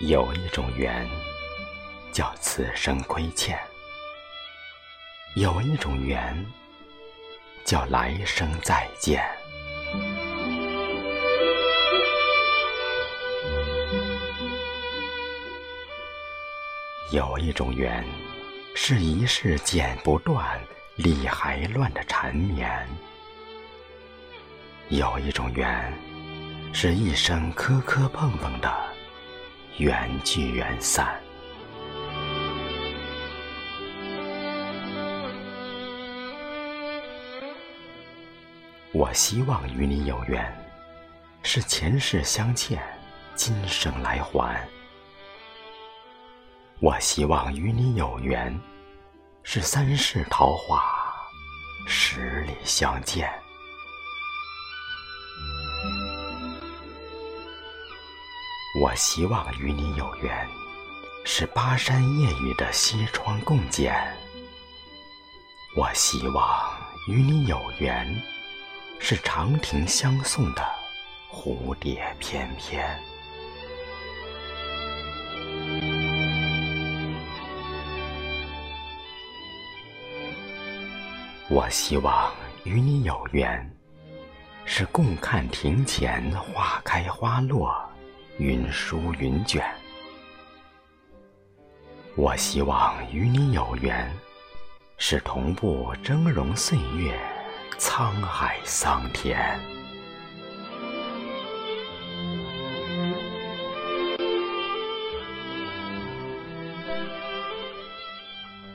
有一种缘，叫此生亏欠；有一种缘，叫来生再见。有一种缘，是一世剪不断、理还乱的缠绵；有一种缘，是一生磕磕碰碰的缘聚缘散。我希望与你有缘，是前世相欠，今生来还。我希望与你有缘，是三世桃花，十里相见。我希望与你有缘，是巴山夜雨的西窗共剪。我希望与你有缘，是长亭相送的蝴蝶翩翩。我希望与你有缘，是共看庭前花开花落，云舒云卷。我希望与你有缘，是同步峥嵘岁月，沧海桑田。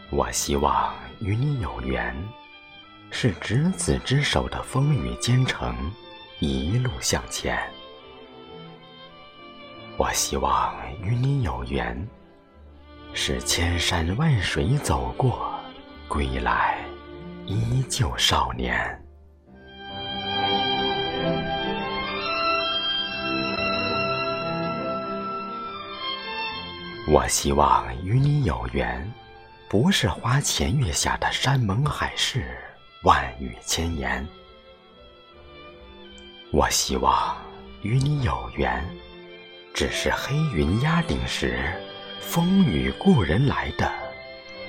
我希望与你有缘。是执子之手的风雨兼程，一路向前。我希望与你有缘，是千山万水走过，归来依旧少年。我希望与你有缘，不是花前月下的山盟海誓。万语千言，我希望与你有缘，只是黑云压顶时，风雨故人来的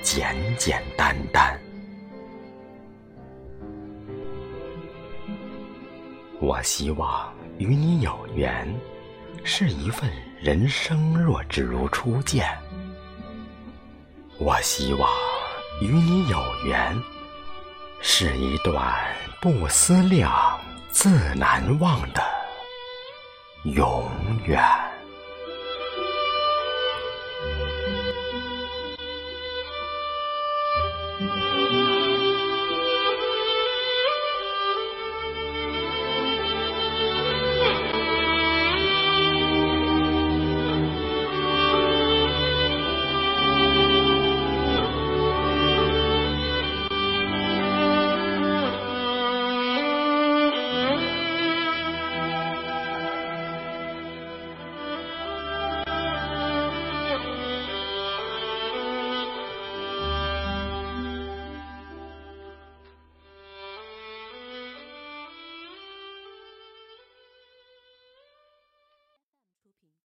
简简单单。我希望与你有缘，是一份人生若只如初见。我希望与你有缘。是一段不思量，自难忘的永远。